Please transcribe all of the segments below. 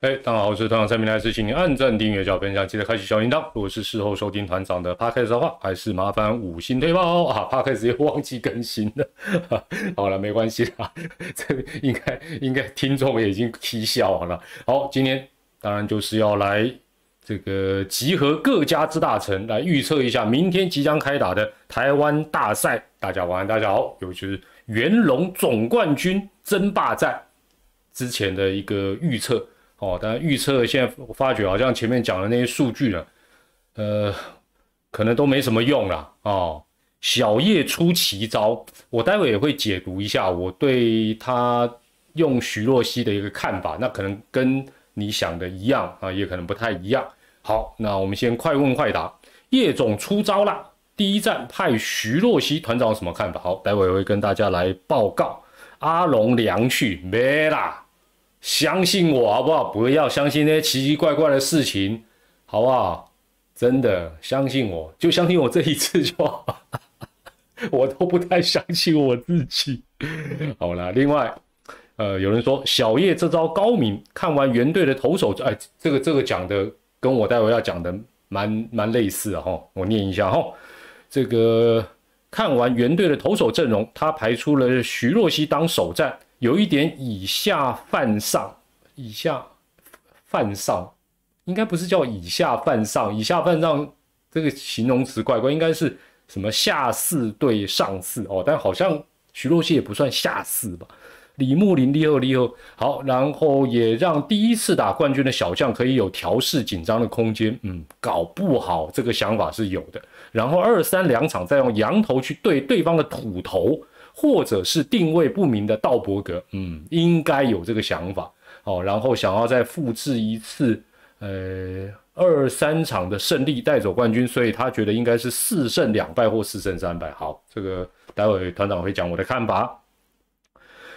哎，大家好，我是团长蔡明来，是请您按赞、订阅、加分享，记得开启小铃铛。如果是事后收听团长的 podcast 的话，还是麻烦五星推爆 啊！podcast 又忘记更新了，好了，没关系啦，这应该应该听众也已经踢笑了。好，今天当然就是要来这个集合各家之大成，来预测一下明天即将开打的台湾大赛。大家晚安，大家好，尤其是元龙总冠军争霸战之前的一个预测。哦，但预测现在我发觉好像前面讲的那些数据呢，呃，可能都没什么用了哦。小叶出奇招，我待会也会解读一下我对他用徐若曦的一个看法，那可能跟你想的一样啊，也可能不太一样。好，那我们先快问快答，叶总出招了，第一站派徐若曦团长有什么看法？好，待会会跟大家来报告。阿龙凉去没啦。相信我好不好？不要相信那些奇奇怪怪的事情，好不好？真的相信我，就相信我这一次就好。我都不太相信我自己。好了，另外，呃，有人说小叶这招高明，看完原队的投手，哎，这个这个讲的跟我待会要讲的蛮蛮类似的哈。我念一下哈，这个看完原队的投手阵容，他排出了徐若曦当首战。有一点以下犯上，以下犯上，应该不是叫以下犯上，以下犯上这个形容词怪怪，应该是什么下四对上四哦，但好像徐若曦也不算下四吧。李木林厉害厉害，好，然后也让第一次打冠军的小将可以有调试紧张的空间，嗯，搞不好这个想法是有的。然后二三两场再用羊头去对对方的土头。或者是定位不明的道伯格，嗯，应该有这个想法，哦，然后想要再复制一次，呃，二三场的胜利带走冠军，所以他觉得应该是四胜两败或四胜三败。好，这个待会团长会讲我的看法。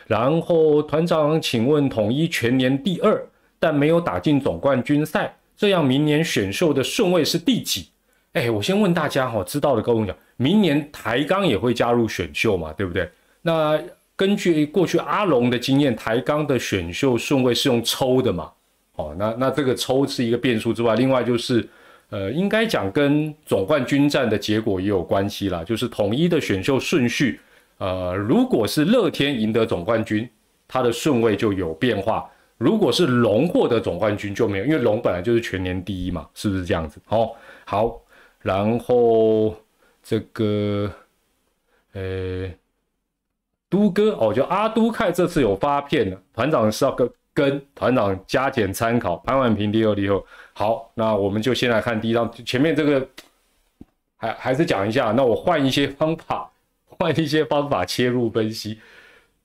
然后团长，请问统一全年第二，但没有打进总冠军赛，这样明年选秀的顺位是第几？哎，我先问大家哈，知道的跟我讲，明年台钢也会加入选秀嘛，对不对？那根据过去阿龙的经验，台钢的选秀顺位是用抽的嘛？哦，那那这个抽是一个变数之外，另外就是，呃，应该讲跟总冠军战的结果也有关系啦，就是统一的选秀顺序，呃，如果是乐天赢得总冠军，它的顺位就有变化；如果是龙获得总冠军就没有，因为龙本来就是全年第一嘛，是不是这样子？哦，好。然后这个，呃，都哥哦，就阿都看这次有发片了，团长是要跟跟团长加减参考。潘万平第二第二，好，那我们就先来看第一张，前面这个还还是讲一下，那我换一些方法，换一些方法切入分析，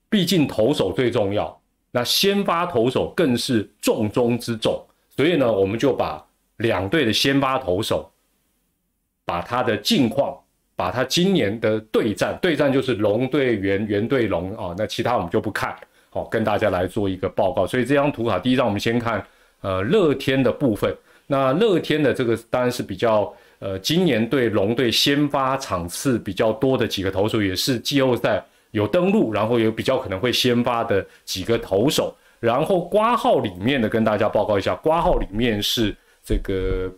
毕竟投手最重要，那先发投手更是重中之重，所以呢，我们就把两队的先发投手。把他的近况，把他今年的对战，对战就是龙对猿，猿对龙啊，那其他我们就不看，好，跟大家来做一个报告。所以这张图卡，第一张我们先看，呃，乐天的部分。那乐天的这个当然是比较，呃，今年对龙队先发场次比较多的几个投手，也是季后赛有登陆，然后有比较可能会先发的几个投手。然后挂号里面的跟大家报告一下，挂号里面是这个，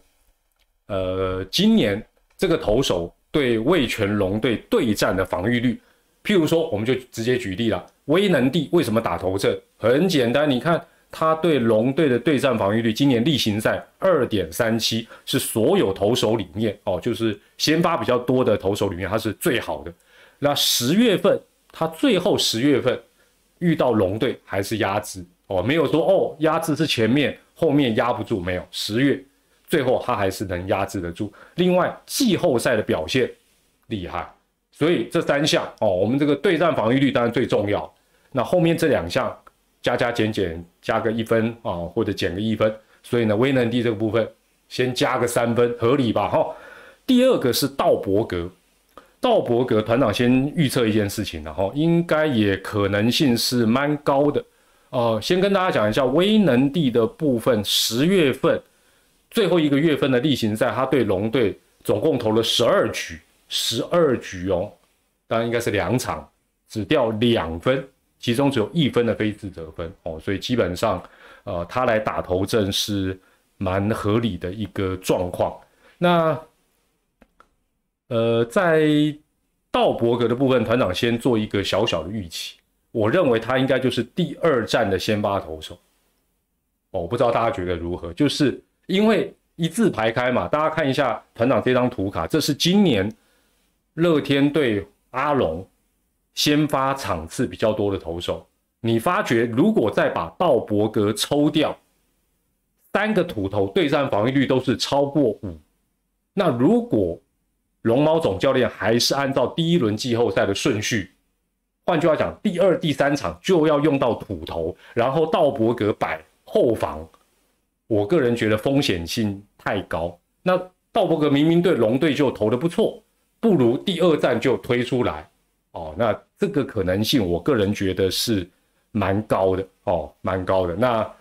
呃，今年。这个投手对魏全龙队对战的防御率，譬如说，我们就直接举例了。威能帝为什么打头阵？很简单，你看他对龙队的对战防御率，今年例行赛二点三七，是所有投手里面哦，就是先发比较多的投手里面，他是最好的。那十月份他最后十月份遇到龙队还是压制哦，没有说哦压制是前面后面压不住，没有十月。最后他还是能压制得住。另外季后赛的表现厉害，所以这三项哦，我们这个对战防御率当然最重要。那后面这两项加加减减加个一分啊，或者减个一分。所以呢，威能帝这个部分先加个三分，合理吧？哈。第二个是道伯格，道伯格团长先预测一件事情然后应该也可能性是蛮高的。呃，先跟大家讲一下威能帝的部分，十月份。最后一个月份的例行赛，他对龙队总共投了十二局，十二局哦，当然应该是两场，只掉两分，其中只有一分的非自责分哦，所以基本上，呃，他来打头阵是蛮合理的一个状况。那呃，在道伯格的部分，团长先做一个小小的预期，我认为他应该就是第二站的先发投手。哦，我不知道大家觉得如何，就是因为一字排开嘛，大家看一下团长这张图卡，这是今年乐天对阿龙先发场次比较多的投手。你发觉如果再把道伯格抽掉，三个土头对战防御率都是超过五。那如果龙猫总教练还是按照第一轮季后赛的顺序，换句话讲，第二、第三场就要用到土头，然后道伯格摆。后防，我个人觉得风险性太高。那道伯格明明对龙队就投的不错，不如第二站就推出来哦。那这个可能性，我个人觉得是蛮高的哦，蛮高的。那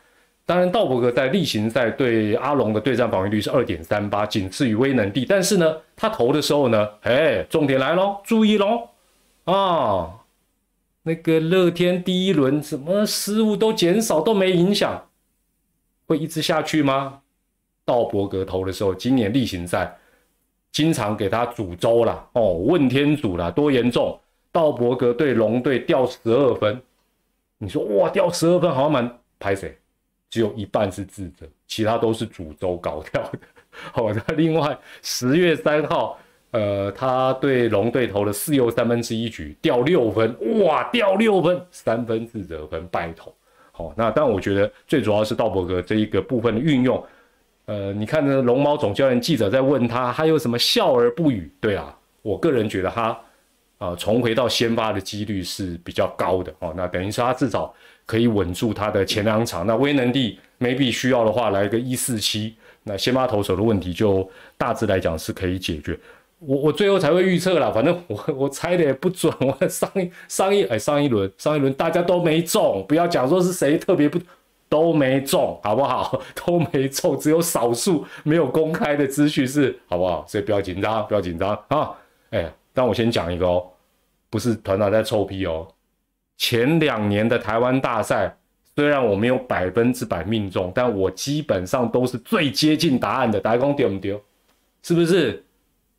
当然，道伯格在例行赛对阿龙的对战防御率是二点三八，仅次于威能帝。但是呢，他投的时候呢，哎，重点来喽，注意喽啊，那个乐天第一轮什么失误都减少，都没影响。会一直下去吗？道伯格投的时候，今年例行赛经常给他煮粥啦，哦，问天主啦，多严重？道伯格对龙队掉十二分，你说哇，掉十二分好像蛮拍谁？只有一半是自责，其他都是煮粥搞掉的。好，那另外十月三号，呃，他对龙队投了四又三分之一局，掉六分，哇，掉六分，三分自责分，败投。哦，那但我觉得最主要是道伯格这一个部分的运用，呃，你看呢，龙猫总教练记者在问他，他有什么笑而不语？对啊，我个人觉得他啊重回到先发的几率是比较高的哦。那等于说他至少可以稳住他的前两场。那威能帝 maybe 需要的话来个一四七，那先发投手的问题就大致来讲是可以解决。我我最后才会预测啦，反正我我猜的也不准。我 上一上一哎上一轮上一轮大家都没中，不要讲说是谁特别不都没中，好不好？都没中，只有少数没有公开的资讯是好不好？所以不要紧张，不要紧张啊！哎，但我先讲一个哦，不是团长在臭屁哦。前两年的台湾大赛，虽然我没有百分之百命中，但我基本上都是最接近答案的。大家讲丢不丢？是不是？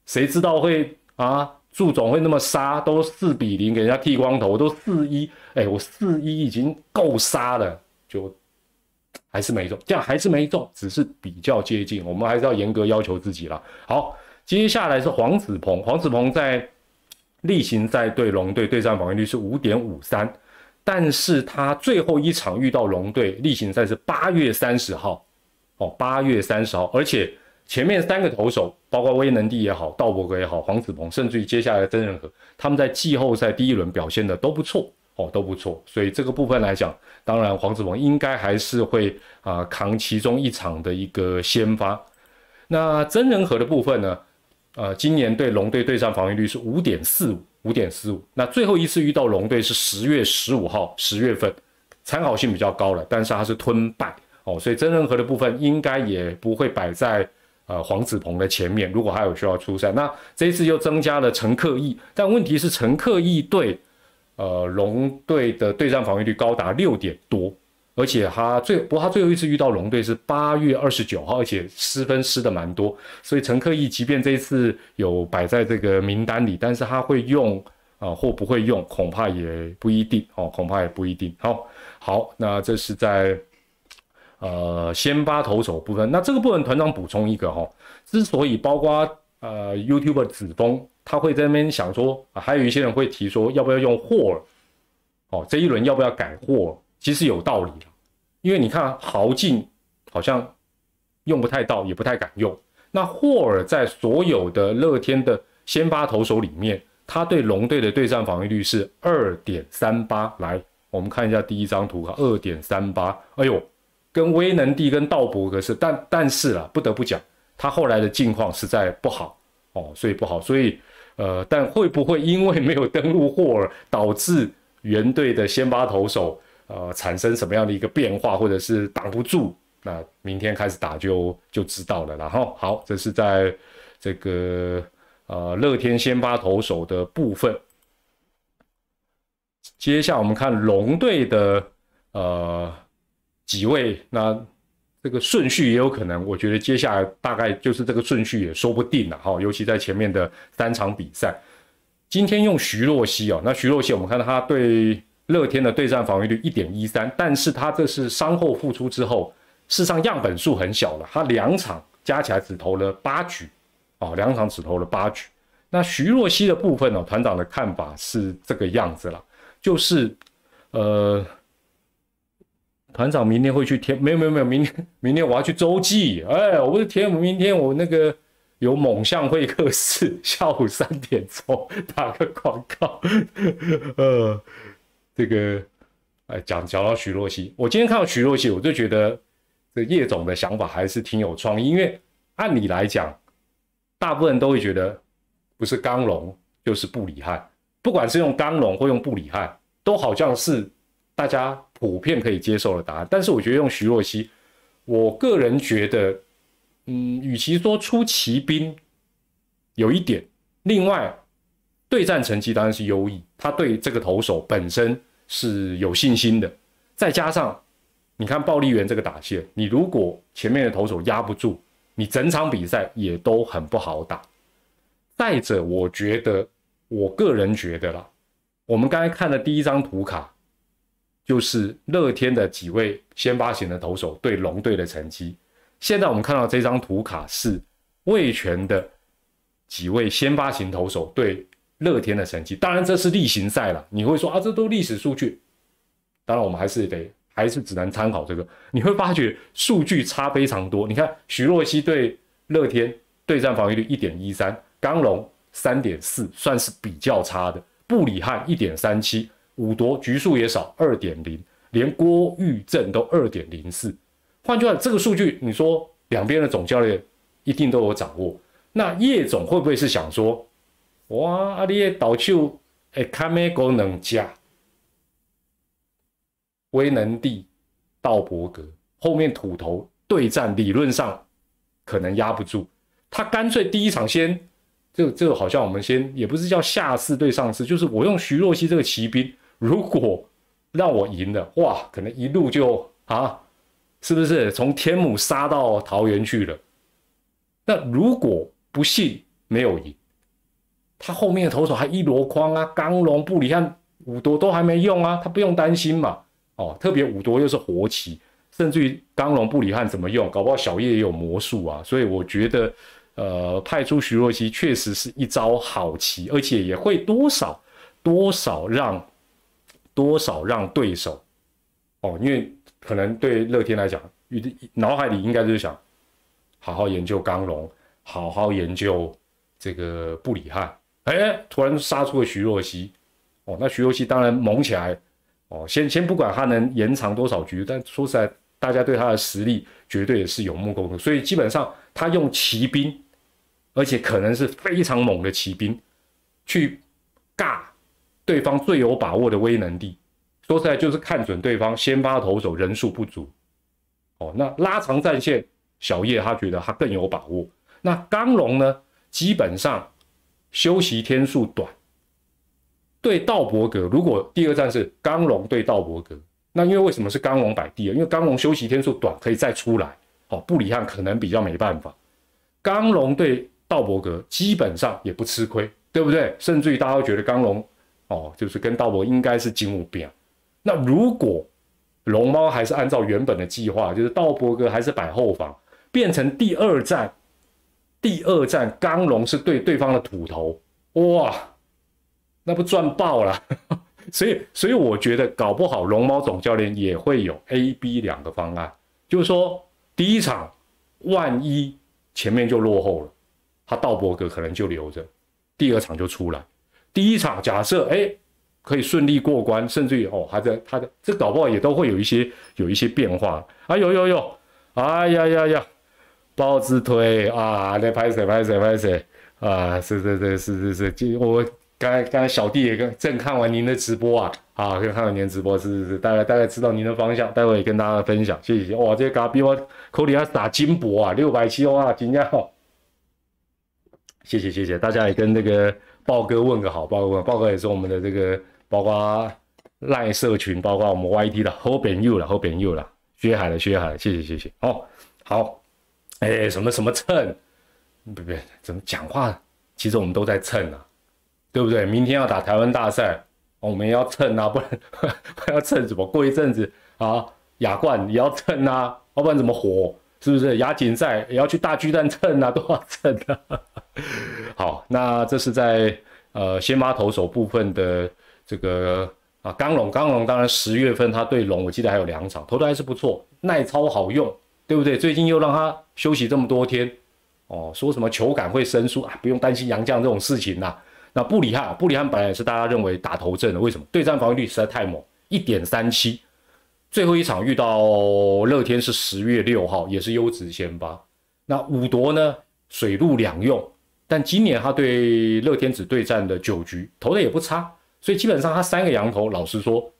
谁知道会啊？祝总会那么杀？都四比零给人家剃光头，都四一。哎，我四一已经够杀了，就还是没中，这样还是没中，只是比较接近。我们还是要严格要求自己了。好，接下来是黄子鹏。黄子鹏在例行赛对龙队对战防御率是五点五三，但是他最后一场遇到龙队例行赛是八月三十号，哦，八月三十号，而且。前面三个投手，包括威能帝也好，道伯格也好，黄子鹏，甚至于接下来的曾仁和，他们在季后赛第一轮表现的都不错哦，都不错。所以这个部分来讲，当然黄子鹏应该还是会啊扛其中一场的一个先发。那曾仁和的部分呢？呃，今年对龙队对战防御率是五点四五，五点四五。那最后一次遇到龙队是十月十五号，十月份，参考性比较高了，但是他是吞败哦，所以曾仁和的部分应该也不会摆在。呃，黄子鹏的前面，如果还有需要出赛，那这一次又增加了陈克义，但问题是陈克义对呃龙队的对战防御率高达六点多，而且他最不过他最后一次遇到龙队是八月二十九号，而且失分失的蛮多，所以陈克义即便这一次有摆在这个名单里，但是他会用啊或不会用，恐怕也不一定哦，恐怕也不一定。好，好，那这是在。呃，先发投手部分，那这个部分团长补充一个哈，之所以包括呃 YouTube 子峰，他会在那边想说，还有一些人会提说要不要用霍尔，哦，这一轮要不要改霍尔，其实有道理的，因为你看豪进好像用不太到，也不太敢用。那霍尔在所有的乐天的先发投手里面，他对龙队的对战防御率是二点三八，来，我们看一下第一张图哈，二点三八，哎呦。跟威能帝跟道伯格是，但但是啊，不得不讲，他后来的境况实在不好哦，所以不好，所以呃，但会不会因为没有登陆霍尔，导致原队的先发投手呃产生什么样的一个变化，或者是挡不住？那明天开始打就就知道了。然后好，这是在这个呃乐天先发投手的部分，接下来我们看龙队的呃。几位，那这个顺序也有可能，我觉得接下来大概就是这个顺序也说不定了哈，尤其在前面的三场比赛。今天用徐若曦哦，那徐若曦我们看到他对乐天的对战防御率一点一三，但是他这是伤后复出之后，事实上样本数很小了，他两场加起来只投了八局，哦，两场只投了八局。那徐若曦的部分呢，团长的看法是这个样子了，就是呃，团长明天会去天，没有没有没有，明天明天我要去洲际，哎，我不是天，明天我那个。有猛象会客室，下午三点钟打个广告。呃，这个，哎，讲讲到徐若曦，我今天看到徐若曦，我就觉得这叶总的想法还是挺有创意。因为按理来讲，大部分人都会觉得不是刚龙就是布里汉，不管是用刚龙或用布里汉，都好像是大家普遍可以接受的答案。但是我觉得用徐若曦，我个人觉得。嗯，与其说出奇兵，有一点，另外对战成绩当然是优异，他对这个投手本身是有信心的。再加上你看暴力员这个打线，你如果前面的投手压不住，你整场比赛也都很不好打。再者，我觉得我个人觉得啦，我们刚才看的第一张图卡，就是乐天的几位先发型的投手对龙队的成绩。现在我们看到这张图卡是魏权的几位先发型投手对乐天的成绩，当然这是例行赛了。你会说啊，这都历史数据，当然我们还是得还是只能参考这个。你会发觉数据差非常多。你看徐若曦对乐天对战防御率一点一三，刚龙三点四，算是比较差的。布里汉一点三七，五夺局数也少二点零，连郭玉正都二点零四。换句话，这个数据，你说两边的总教练一定都有掌握。那叶总会不会是想说，哇，阿里导球诶，卡梅功能加威能帝道伯格后面土头对战，理论上可能压不住。他干脆第一场先，这这个好像我们先也不是叫下次对上次，就是我用徐若曦这个骑兵，如果让我赢了，哇，可能一路就啊。是不是从天母杀到桃园去了？那如果不幸没有赢，他后面的投手还一箩筐啊，刚龙布里汉五夺都还没用啊，他不用担心嘛。哦，特别五夺又是活棋，甚至于刚龙布里汉怎么用，搞不好小叶也有魔术啊。所以我觉得，呃，派出徐若曦确实是一招好棋，而且也会多少多少让多少让对手哦，因为。可能对乐天来讲，脑海里应该就是想好好研究刚龙，好好研究这个布里汉。哎，突然杀出了徐若曦，哦，那徐若曦当然猛起来，哦，先先不管他能延长多少局，但说实在，大家对他的实力绝对也是有目共睹。所以基本上他用骑兵，而且可能是非常猛的骑兵，去尬对方最有把握的威能力。说实在，就是看准对方先发投手人数不足，哦，那拉长战线，小叶他觉得他更有把握。那刚龙呢，基本上休息天数短。对道伯格，如果第二站是刚龙对道伯格，那因为为什么是刚龙摆第二？因为刚龙休息天数短，可以再出来。哦，布里汉可能比较没办法。刚龙对道伯格基本上也不吃亏，对不对？甚至于大家都觉得刚龙哦，就是跟道伯应该是金五边。那如果龙猫还是按照原本的计划，就是道伯哥还是摆后防，变成第二站，第二站刚龙是对对方的土头，哇，那不赚爆了！所以，所以我觉得搞不好龙猫总教练也会有 A、B 两个方案，就是说第一场万一前面就落后了，他道伯格可能就留着，第二场就出来。第一场假设哎。可以顺利过关，甚至于哦，还在他的这搞不好也都会有一些有一些变化啊！有有有，哎呀呀呀，包子腿啊，来拍谁拍谁拍谁啊！是是是是是是，我刚才刚才小弟也跟正看完您的直播啊，啊，刚看完您的直播，是是是，大概大概知道您的方向，待会也跟大家分享，谢谢哇，这个嘎比我口里要打金箔啊，六百七哇，金价好，谢谢谢谢，大家也跟那个豹哥问个好，豹哥问，豹哥也是我们的这个。包括赖社群，包括我们 YT 的后边又了，后边又了，薛海了，薛海，谢谢谢谢。哦，好，哎，什么什么蹭？不不，怎么讲话？其实我们都在蹭啊，对不对？明天要打台湾大赛，我们要蹭啊，不然要蹭什么？过一阵子啊，亚冠也要蹭啊，要不然怎么活？是不是？亚锦赛也要去大巨蛋蹭啊，都要蹭啊。好，那这是在呃先发投手部分的这个啊，刚龙，刚龙当然十月份他对龙，我记得还有两场投的还是不错，耐操好用，对不对？最近又让他休息这么多天。哦，说什么球感会生疏啊？不用担心杨绛这种事情呐。那布里汉，布里汉本来也是大家认为打头阵的，为什么？对战防御率实在太猛，一点三七。最后一场遇到乐天是十月六号，也是优质先发。那五夺呢？水陆两用，但今年他对乐天只对战的九局，投的也不差，所以基本上他三个羊头，老实说，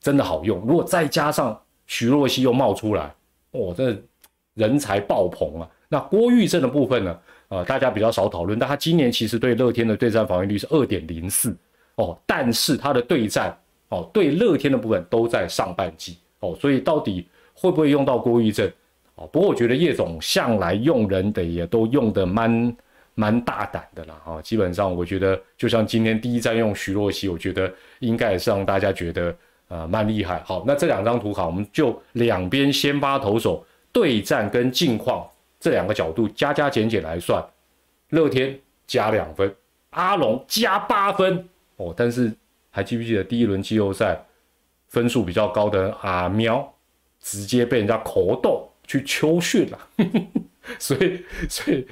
真的好用。如果再加上徐若曦又冒出来，哦，这人才爆棚啊！那郭玉正的部分呢？呃，大家比较少讨论，但他今年其实对乐天的对战防御率是二点零四哦，但是他的对战哦，对乐天的部分都在上半季哦，所以到底会不会用到郭玉正哦？不过我觉得叶总向来用人的也都用的蛮蛮大胆的啦哈，基本上我觉得就像今天第一站用徐若曦，我觉得应该也是让大家觉得呃蛮厉害。好，那这两张图卡，我们就两边先发投手对战跟近况。这两个角度加加减减来算，乐天加两分，阿龙加八分哦。但是还记不记得第一轮季后赛分数比较高的阿喵，直接被人家口斗去秋训了。所以，所以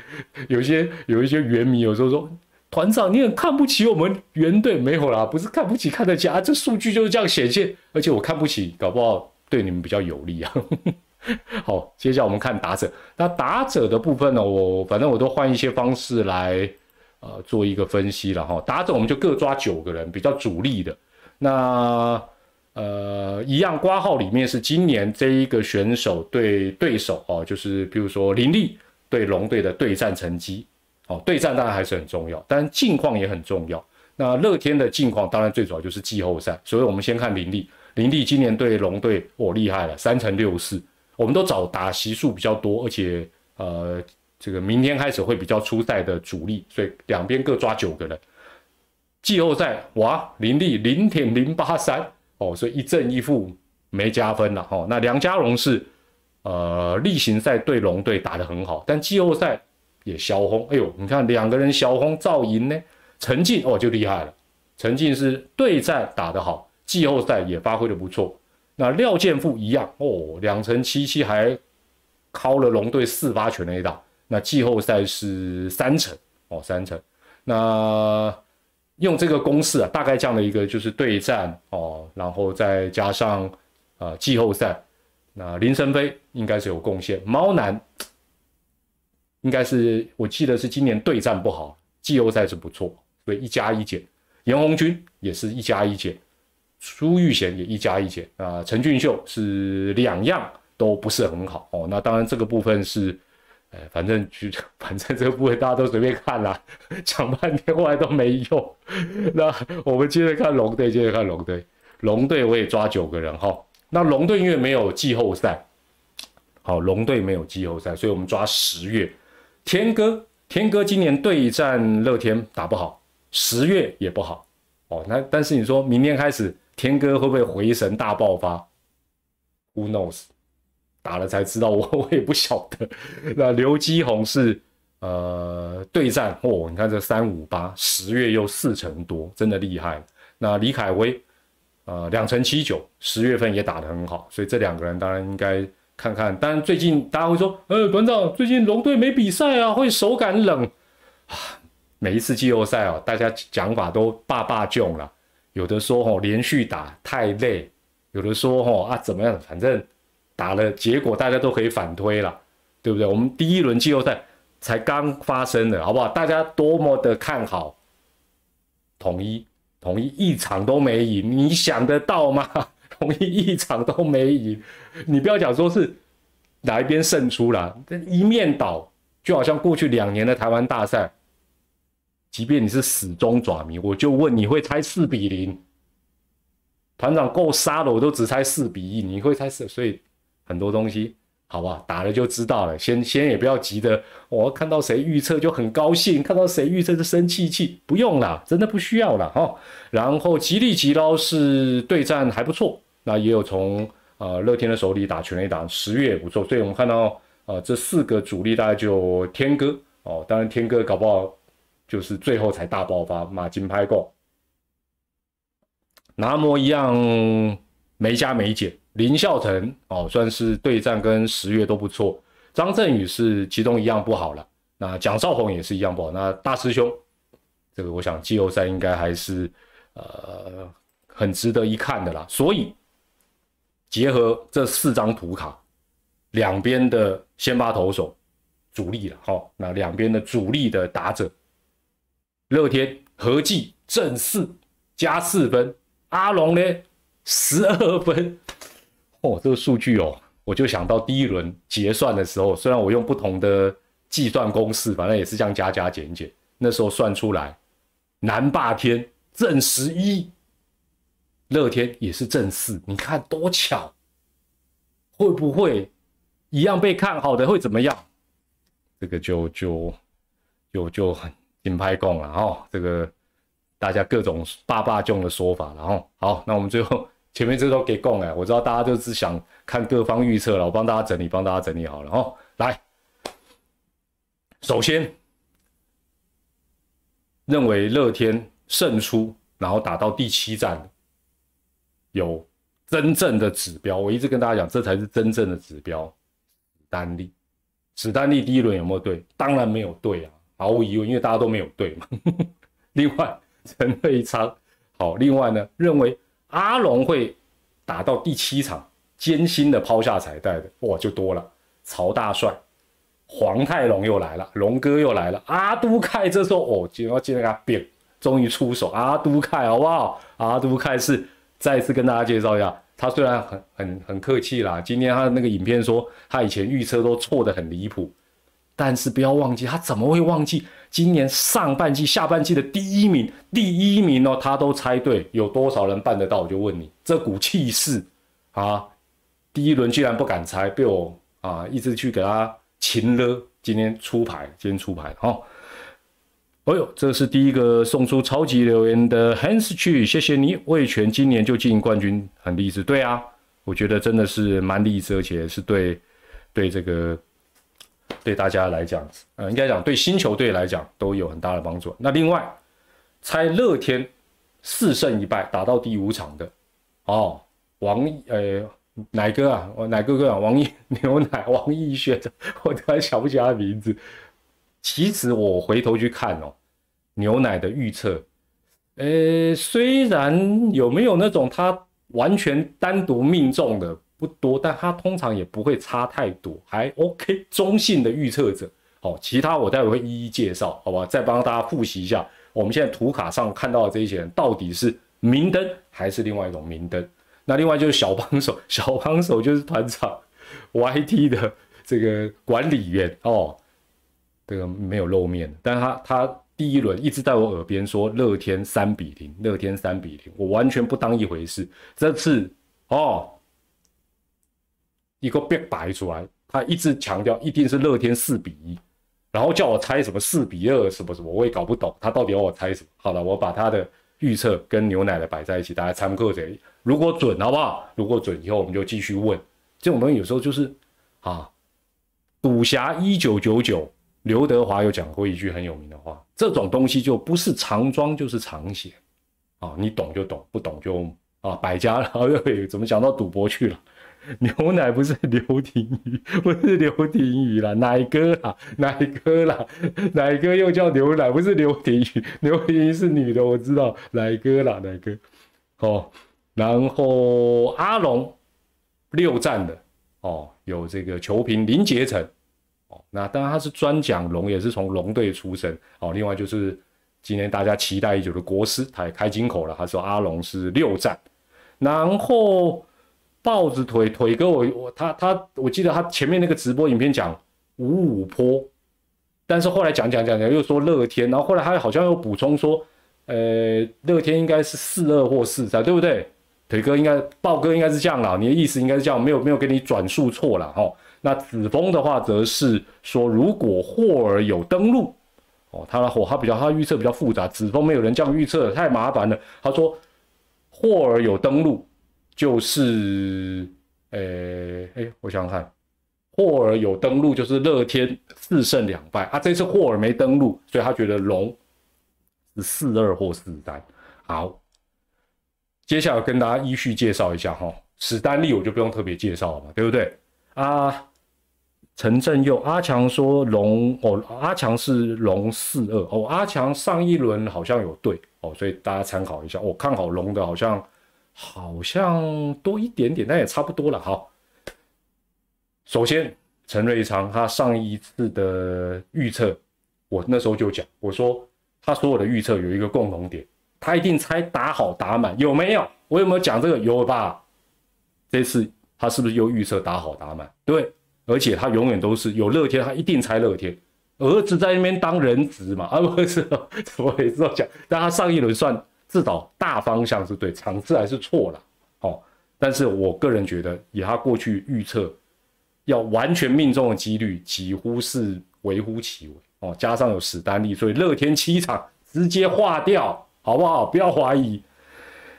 有些有一些原迷有时候说，团长你很看不起我们原队，没有啦，不是看不起，看得起啊。这数据就是这样显现，而且我看不起，搞不好对你们比较有利啊。好，接下来我们看打者。那打者的部分呢？我反正我都换一些方式来，呃，做一个分析了哈。打者我们就各抓九个人比较主力的。那呃，一样挂号里面是今年这一个选手对对手哦，就是比如说林立对龙队的对战成绩。哦，对战当然还是很重要，但近况也很重要。那乐天的近况当然最主要就是季后赛。所以我们先看林立，林立今年对龙队，我厉害了，三乘六四。我们都找打席数比较多，而且呃，这个明天开始会比较出赛的主力，所以两边各抓九个人。季后赛哇，林立零点零八三哦，所以一正一负没加分了哦。那梁家荣是呃例行赛对龙队打得很好，但季后赛也小轰。哎呦，你看两个人小轰造赢呢，陈进哦就厉害了，陈进是对战打得好，季后赛也发挥的不错。那廖健富一样哦，两成七七还敲了龙队四发全垒打。那季后赛是三成哦，三成。那用这个公式啊，大概这样的一个就是对战哦，然后再加上啊季后赛，那林晨飞应该是有贡献。猫男应该是我记得是今年对战不好，季后赛是不错，所以一加一减。严红军也是一加一减。苏玉贤也一加一减啊，陈俊秀是两样都不是很好哦。那当然这个部分是，哎，反正就 反正这个部分大家都随便看啦，讲半天后来都没用。那我们接着看龙队，接着看龙队。龙队我也抓九个人哈。那龙队因为没有季后赛，好，龙队没有季后赛，所以我们抓十月。天哥，天哥今年对战乐天打不好，十月也不好哦。那但是你说明天开始。天哥会不会回神大爆发？Who knows？打了才知道，我 我也不晓得。那刘基宏是呃对战哦，你看这三五八十月又四成多，真的厉害。那李凯威呃两成七九，十月份也打得很好，所以这两个人当然应该看看。当然最近大家会说，呃团长最近龙队没比赛啊，会手感冷啊。每一次季后赛啊，大家讲法都爸爸囧了。有的说吼连续打太累，有的说吼啊怎么样，反正打了结果大家都可以反推了，对不对？我们第一轮季后赛才刚发生的，好不好？大家多么的看好统一，统一一场都没赢，你想得到吗？统一一场都没赢，你不要讲说是哪一边胜出了，一面倒，就好像过去两年的台湾大赛。即便你是死忠爪迷，我就问你会猜四比零？团长够杀了，我都只猜四比一，你会猜四？所以很多东西，好吧，打了就知道了。先先也不要急的，我看到谁预测就很高兴，看到谁预测就生气气，不用啦，真的不需要了哈。然后吉利吉捞是对战还不错，那也有从呃乐天的手里打全垒打，十月也不错，所以我们看到呃这四个主力大概就天哥哦，当然天哥搞不好就是最后才大爆发，马金拍够。拿模一样没加没减，林孝成哦算是对战跟十月都不错，张振宇是其中一样不好了，那蒋少红也是一样不好，那大师兄这个我想季后赛应该还是呃很值得一看的啦，所以结合这四张图卡，两边的先发投手主力了，好，那两边的主力的打者，乐天合计正四加四分。阿龙呢？十二分哦，这个数据哦，我就想到第一轮结算的时候，虽然我用不同的计算公式，反正也是这样加加减减。那时候算出来，南霸天正十一，乐天也是正四，你看多巧！会不会一样被看好的会怎么样？这个就就就就很金牌供了哦，这个。大家各种爸爸用的说法，然后好，那我们最后前面这都给供哎，我知道大家都是想看各方预测了，我帮大家整理，帮大家整理好了哦。来，首先认为乐天胜出，然后打到第七战有真正的指标，我一直跟大家讲，这才是真正的指标。史丹利，史丹利第一轮有没有对？当然没有对啊，毫无疑问，因为大家都没有对嘛。另外。陈瑞昌，好。另外呢，认为阿龙会打到第七场，艰辛的抛下彩带的，哇，就多了。曹大帅、黄泰龙又来了，龙哥又来了。阿都凯这时候哦，今要今天给他变，终于出手。阿都凯好不好？阿都凯是再次跟大家介绍一下，他虽然很很很客气啦，今天他那个影片说他以前预测都错的很离谱，但是不要忘记，他怎么会忘记？今年上半季、下半季的第一名，第一名哦，他都猜对，有多少人办得到？我就问你，这股气势啊，第一轮居然不敢猜，被我啊一直去给他擒了。今天出牌，今天出牌哈。哎呦，这是第一个送出超级留言的 Hans 去，谢谢你。魏权今年就进冠军，很励志。对啊，我觉得真的是蛮励志，而且是对对这个。对大家来讲，呃，应该讲对新球队来讲都有很大的帮助。那另外，猜乐天四胜一败打到第五场的，哦，王呃奶哥啊，我奶哥哥啊，王毅牛奶王毅轩，我突然想不起他的名字。其实我回头去看哦，牛奶的预测，呃，虽然有没有那种他完全单独命中的。不多，但他通常也不会差太多，还 OK，中性的预测者。好，其他我待会会一一介绍，好吧？再帮大家复习一下，我们现在图卡上看到的这些人到底是明灯还是另外一种明灯？那另外就是小帮手，小帮手就是团长 YT 的这个管理员哦，这个没有露面，但他他第一轮一直在我耳边说乐天三比零，乐天三比零，我完全不当一回事。这次哦。一个表摆出来，他一直强调一定是乐天四比一，然后叫我猜什么四比二什么什么，我也搞不懂他到底要我猜什么。好了，我把他的预测跟牛奶的摆在一起，大家参考一下。如果准，好不好？如果准，以后我们就继续问。这种东西有时候就是啊，赌侠一九九九，刘德华有讲过一句很有名的话，这种东西就不是常装就是常写啊，你懂就懂，不懂就啊，百家然后又怎么讲到赌博去了？牛奶不是刘廷宇，不是刘廷宇啦，奶哥啦，奶哥啦，奶哥又叫牛奶，不是刘廷宇，刘廷宇是女的，我知道，奶哥啦，奶哥，哦，然后阿龙六战的，哦，有这个球评林杰成，哦，那当然他是专讲龙，也是从龙队出身，哦，另外就是今年大家期待已久的国师，他也开金口了，他说阿龙是六战，然后。豹子腿腿哥，我我他他，我记得他前面那个直播影片讲五五坡，但是后来讲讲讲讲又说乐天，然后后来他好像又补充说，呃，乐天应该是四二或四三，对不对？腿哥应该豹哥应该是这样啦，你的意思应该是这样，没有没有给你转述错了哈。那子峰的话则是说，如果霍尔有登陆，哦，他的火他比较他预测比较复杂，子峰没有人这样预测，太麻烦了。他说霍尔有登陆，就是诶诶，我想想看，霍尔有登陆就是乐天四胜两败啊，这次霍尔没登陆，所以他觉得龙是四二或四三。好，接下来跟大家依序介绍一下哈，史丹利我就不用特别介绍了嘛，对不对啊？陈振佑，阿强说龙哦，阿强是龙四二哦，阿强上一轮好像有对哦，所以大家参考一下。我看好龙的好像好像多一点点，但也差不多了。好，首先陈瑞昌他上一次的预测，我那时候就讲，我说他所有的预测有一个共同点，他一定猜打好打满，有没有？我有没有讲这个？有吧？这次他是不是又预测打好打满？对。而且他永远都是有乐天，他一定猜乐天。儿子在那边当人质嘛，啊不是，我也知道讲，但他上一轮算至少大方向是对，场次还是错了，哦。但是我个人觉得，以他过去预测，要完全命中的几率几乎是微乎其微哦。加上有史丹利，所以乐天七场直接化掉，好不好？不要怀疑，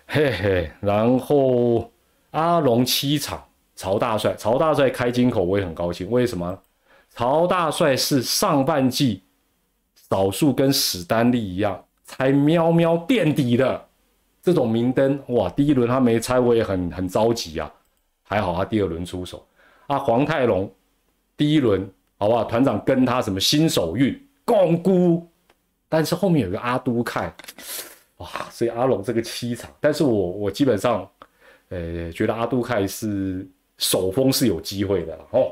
嘿嘿。然后阿龙七场。曹大帅，曹大帅开金口，我也很高兴。为什么？曹大帅是上半季少数跟史丹利一样猜喵喵垫底的这种明灯。哇，第一轮他没猜，我也很很着急啊。还好他第二轮出手。啊，黄泰龙第一轮好不好？团长跟他什么新手运共估，但是后面有个阿都看，哇，所以阿龙这个七场，但是我我基本上，呃，觉得阿都凯是。首风是有机会的哦。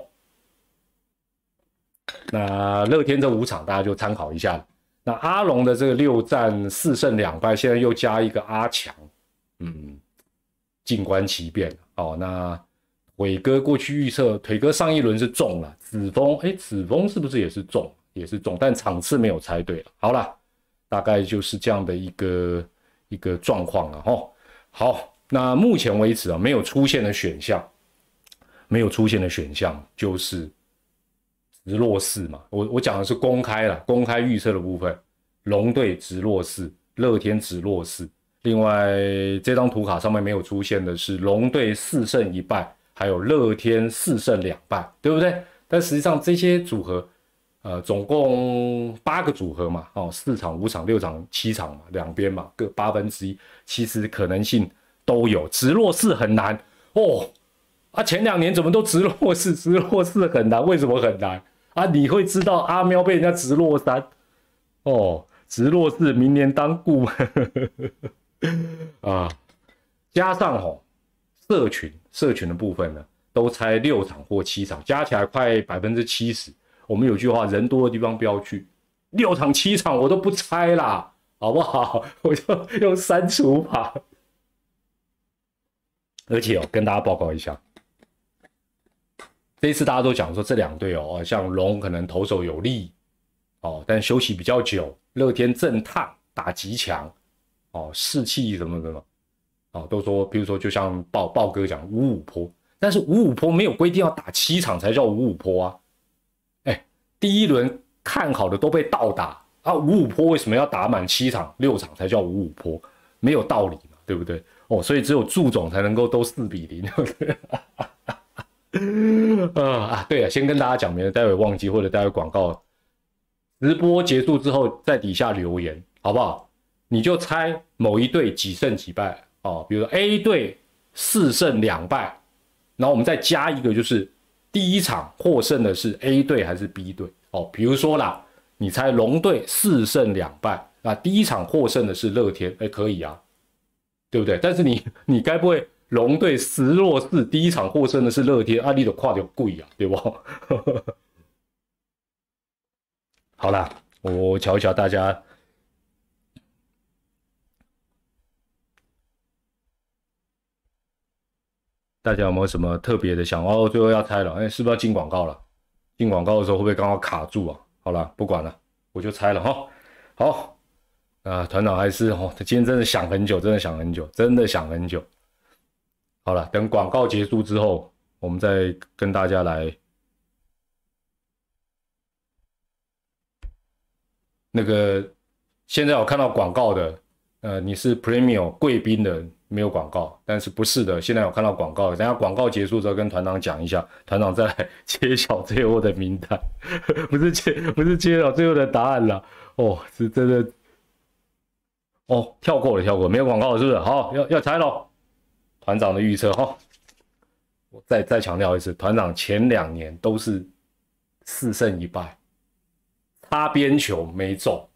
那乐天这五场大家就参考一下。那阿龙的这个六战四胜两败，现在又加一个阿强，嗯，静观其变哦。那伟哥过去预测，腿哥上一轮是中了，子峰哎，子峰是不是也是中？也是中，但场次没有猜对了。好了，大概就是这样的一个一个状况了哈。好，那目前为止啊，没有出现的选项。没有出现的选项就是直落四嘛，我我讲的是公开了，公开预测的部分，龙队直落四，乐天直落四。另外这张图卡上面没有出现的是龙队四胜一败，还有乐天四胜两败，对不对？但实际上这些组合，呃，总共八个组合嘛，哦，四场、五场、六场、七场嘛，两边嘛各八分之一，其实可能性都有，直落四很难哦。啊，前两年怎么都直落四，直落四很难，为什么很难啊？你会知道阿喵被人家直落三，哦，直落四，明年当顾问啊，加上吼社群社群的部分呢，都拆六场或七场，加起来快百分之七十。我们有句话，人多的地方不要去，六场七场我都不拆啦，好不好？我就用删除法。而且哦，跟大家报告一下。这次大家都讲说这两队哦，像龙可能投手有力哦，但休息比较久。乐天正烫打极强哦，士气什么什么哦，都说，比如说就像豹豹哥讲五五坡，但是五五坡没有规定要打七场才叫五五坡啊。哎，第一轮看好的都被倒打啊，五五坡为什么要打满七场六场才叫五五坡？没有道理嘛，对不对？哦，所以只有祝总才能够都四比零。对不对 啊 啊，对啊，先跟大家讲，免得待会忘记或者待会广告。直播结束之后，在底下留言，好不好？你就猜某一队几胜几败哦，比如说 A 队四胜两败，然后我们再加一个，就是第一场获胜的是 A 队还是 B 队哦？比如说啦，你猜龙队四胜两败，那第一场获胜的是乐天，哎，可以啊，对不对？但是你你该不会？龙队十弱四，第一场获胜的是乐天，阿力的跨就贵啊，对不？好啦，我瞧一瞧大家，大家有没有什么特别的想？哦，最后要猜了，哎，是不是要进广告了？进广告的时候会不会刚好卡住啊？好了，不管了，我就猜了哈。好，啊，团长还是哦，他今天真的想很久，真的想很久，真的想很久。好了，等广告结束之后，我们再跟大家来那个。现在我看到广告的，呃，你是 Premium 贵宾的，没有广告，但是不是的。现在我看到广告，等下广告结束之后跟团长讲一下，团长再来 揭晓最后的名单，不是揭，不是揭晓最后的答案了。哦，是真的，哦，跳过了，跳过，没有广告是不是？好，要要猜喽。团长的预测哈，我再再强调一次，团长前两年都是四胜一败，擦边球没中。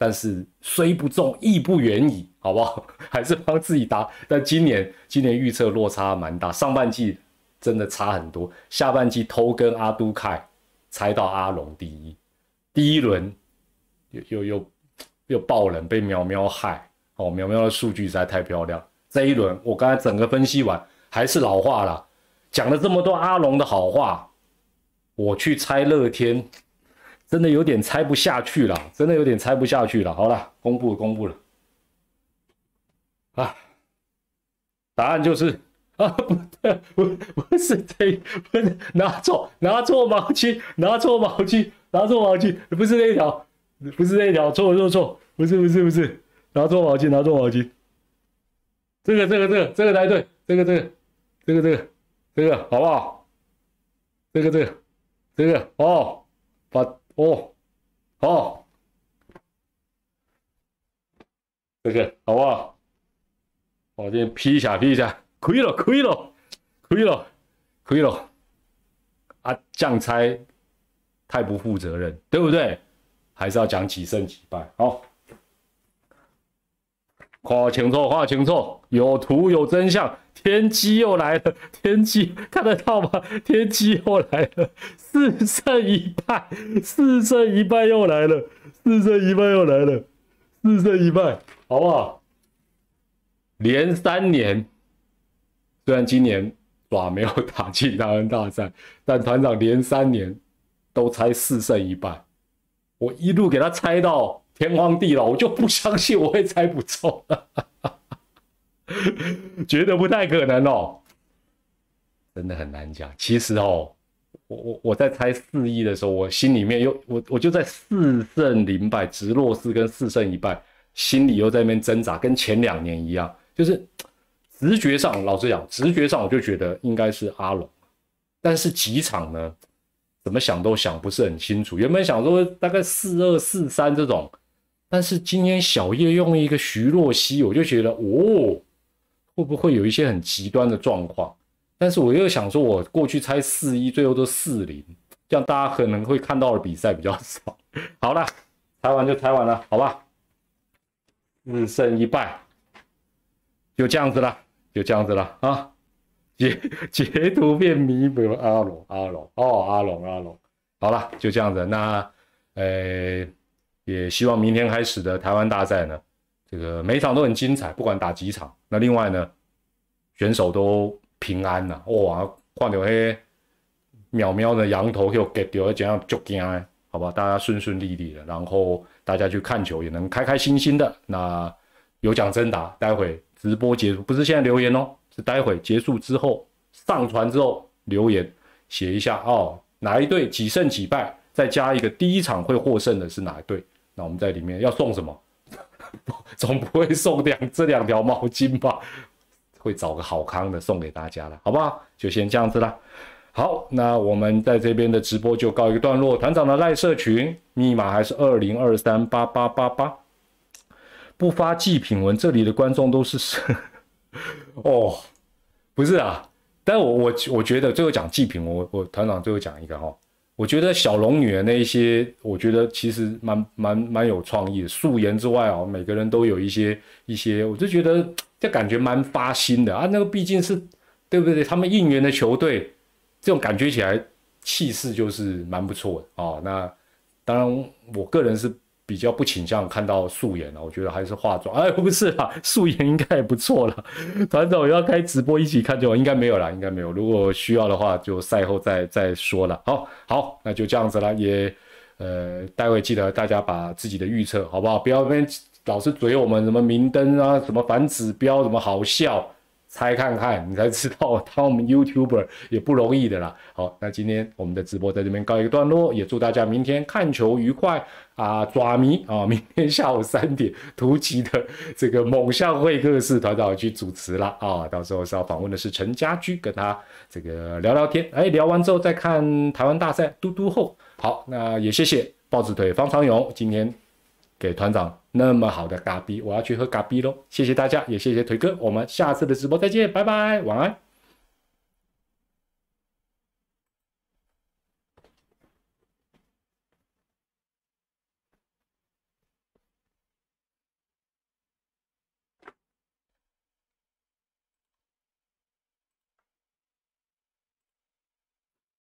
但是虽不中，亦不远矣，好不好？还是帮自己打。但今年，今年预测落差蛮大，上半季真的差很多，下半季偷跟阿都凯猜到阿龙第一，第一轮又又又又爆冷，被苗苗害。哦，苗苗的数据实在太漂亮。这一轮我刚才整个分析完，还是老话了，讲了这么多阿龙的好话，我去猜乐天。真的有点猜不下去了，真的有点猜不下去了。好了，公布公布了，啊，答案就是啊，不对，不不是这，不是拿错拿错毛巾，拿错毛巾，拿错毛巾，不是那条，不是那条，错错错，不是不是不是，拿错毛巾，拿错毛巾，这个这个这个这个才对，这个这个这个这个这个好不好？这个这个这个哦，把。哦，好，这个好不好？我先 P 一下，P 一下，亏了，亏了，亏了，亏了！啊，降猜太不负责任，对不对？还是要讲几胜几败，好。画清楚，画清楚，有图有真相。天机又来了，天机看得到吗？天机又来了，四胜一败，四胜一败又来了，四胜一败又来了，四胜一败，好不好？连三年，虽然今年爪没有打进大恩大赛，但团长连三年都猜四胜一败，我一路给他猜到。天荒地老，我就不相信我会猜不中，觉得不太可能哦，真的很难讲。其实哦，我我我在猜四一的时候，我心里面又我我就在四胜零败，直落四跟四胜一败，心里又在那边挣扎，跟前两年一样，就是直觉上，老实讲，直觉上我就觉得应该是阿龙，但是几场呢，怎么想都想不是很清楚。原本想说大概四二四三这种。但是今天小叶用一个徐若曦，我就觉得哦，会不会有一些很极端的状况？但是我又想说，我过去猜四一，最后都四零，这样大家可能会看到的比赛比较少。好了，猜完就猜完了，好吧？四胜一败，就这样子了，就这样子了啊！截截图变弥补阿龙，阿龙哦，阿龙阿龙，好了，就这样子。那呃。也希望明天开始的台湾大赛呢，这个每场都很精彩，不管打几场。那另外呢，选手都平安呐。哇，看到黑苗苗的羊头又给掉，这样足惊哎，好吧，大家顺顺利利的，然后大家去看球也能开开心心的。那有奖征答，待会直播结束，不是现在留言哦，是待会结束之后上传之后留言写一下哦，哪一队几胜几败，再加一个第一场会获胜的是哪一队。那我们在里面要送什么？总不会送两这两条毛巾吧？会找个好康的送给大家了，好不好？就先这样子啦。好，那我们在这边的直播就告一个段落。团长的赖社群密码还是二零二三八八八八，不发祭品文，这里的观众都是 哦，不是啊。但我我我觉得最后讲祭品，我我团长最后讲一个哈。我觉得小龙女的那一些，我觉得其实蛮蛮蛮有创意的。素颜之外哦，每个人都有一些一些，我就觉得这感觉蛮发心的啊。那个毕竟是，对不对？他们应援的球队，这种感觉起来气势就是蛮不错的哦。那当然，我个人是。比较不倾向看到素颜了，我觉得还是化妆。哎，不是啦，素颜应该也不错了。团长要开直播一起看就应该没有了，应该没有。如果需要的话，就赛后再再说了。好，好，那就这样子了。也，呃，待会记得大家把自己的预测好不好？不要跟老是嘴我们什么明灯啊，什么反指标，什么好笑，猜看看，你才知道当我们 YouTuber 也不容易的啦。好，那今天我们的直播在这边告一个段落，也祝大家明天看球愉快啊，抓迷啊！明天下午三点，突击的这个猛象会客室团长去主持了啊，到时候是要访问的是陈家驹，跟他这个聊聊天。哎，聊完之后再看台湾大赛，嘟嘟后。好，那也谢谢豹子腿方长勇今天给团长。那么好的咖啡，我要去喝咖啡喽！谢谢大家，也谢谢腿哥，我们下次的直播再见，拜拜，晚安。